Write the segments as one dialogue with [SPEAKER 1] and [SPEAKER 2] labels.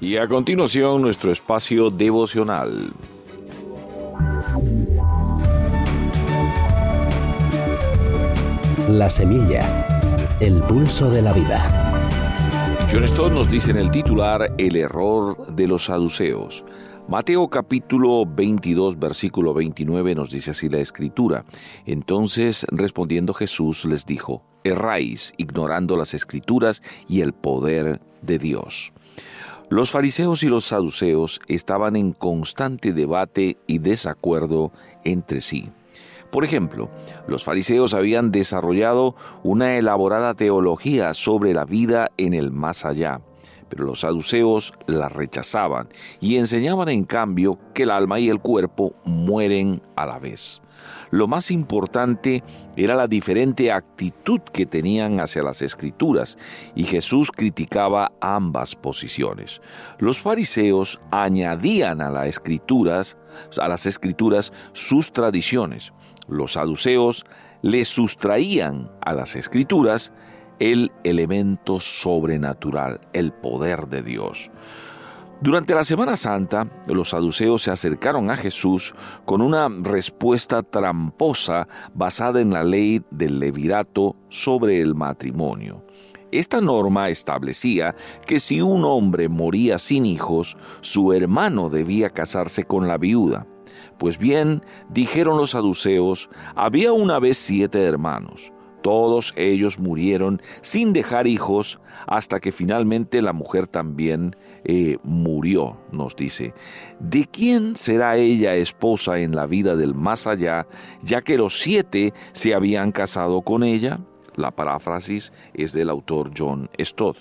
[SPEAKER 1] Y a continuación nuestro espacio devocional.
[SPEAKER 2] La semilla, el pulso de la vida.
[SPEAKER 1] John Stott nos dice en el titular El error de los saduceos. Mateo capítulo 22 versículo 29 nos dice así la escritura. Entonces respondiendo Jesús les dijo, erráis ignorando las escrituras y el poder de Dios. Los fariseos y los saduceos estaban en constante debate y desacuerdo entre sí. Por ejemplo, los fariseos habían desarrollado una elaborada teología sobre la vida en el más allá, pero los saduceos la rechazaban y enseñaban en cambio que el alma y el cuerpo mueren a la vez. Lo más importante era la diferente actitud que tenían hacia las escrituras, y Jesús criticaba ambas posiciones. Los fariseos añadían a las escrituras, a las escrituras sus tradiciones. Los saduceos le sustraían a las escrituras el elemento sobrenatural, el poder de Dios. Durante la Semana Santa, los saduceos se acercaron a Jesús con una respuesta tramposa basada en la ley del levirato sobre el matrimonio. Esta norma establecía que si un hombre moría sin hijos, su hermano debía casarse con la viuda. Pues bien, dijeron los saduceos, había una vez siete hermanos. Todos ellos murieron sin dejar hijos hasta que finalmente la mujer también eh, murió, nos dice. ¿De quién será ella esposa en la vida del más allá, ya que los siete se habían casado con ella? La paráfrasis es del autor John Stott.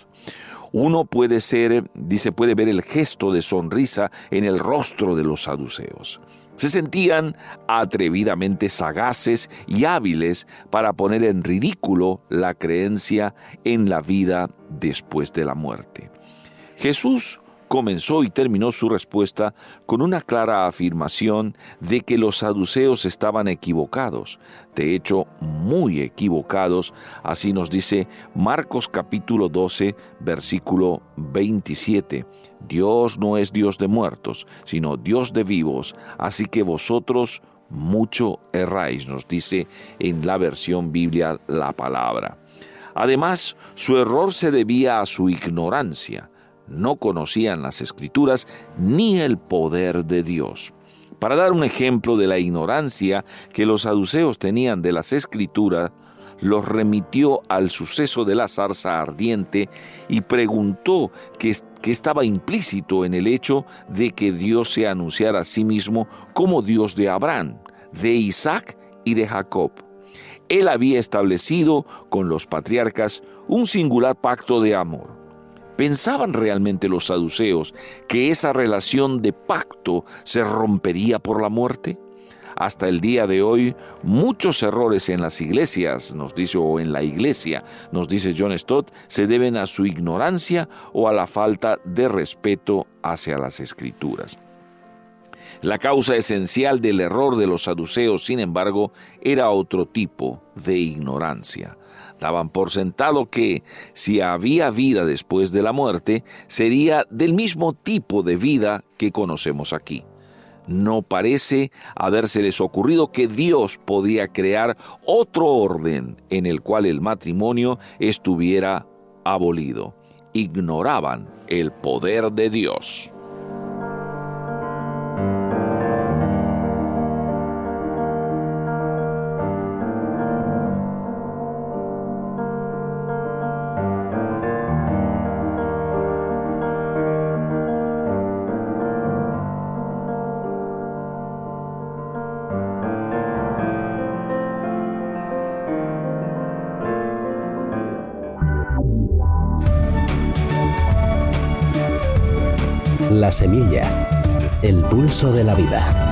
[SPEAKER 1] Uno puede ser, dice, puede ver el gesto de sonrisa en el rostro de los saduceos. Se sentían atrevidamente sagaces y hábiles para poner en ridículo la creencia en la vida después de la muerte. Jesús comenzó y terminó su respuesta con una clara afirmación de que los saduceos estaban equivocados, de hecho muy equivocados, así nos dice Marcos capítulo 12 versículo 27. Dios no es Dios de muertos, sino Dios de vivos, así que vosotros mucho erráis, nos dice en la versión Biblia la palabra. Además, su error se debía a su ignorancia no conocían las escrituras ni el poder de Dios. Para dar un ejemplo de la ignorancia que los saduceos tenían de las escrituras, los remitió al suceso de la zarza ardiente y preguntó qué, estaba implícito en el hecho de que Dios se anunciara a sí mismo como Dios de Abraham, de Isaac y de Jacob. Él había establecido con los patriarcas un singular pacto de amor ¿Pensaban realmente los saduceos que esa relación de pacto se rompería por la muerte? Hasta el día de hoy, muchos errores en las iglesias, nos dice, o en la iglesia, nos dice John Stott, se deben a su ignorancia o a la falta de respeto hacia las escrituras. La causa esencial del error de los saduceos, sin embargo, era otro tipo de ignorancia daban por sentado que si había vida después de la muerte, sería del mismo tipo de vida que conocemos aquí. No parece habérseles ocurrido que Dios podía crear otro orden en el cual el matrimonio estuviera abolido. Ignoraban el poder de Dios.
[SPEAKER 2] La semilla, el pulso de la vida.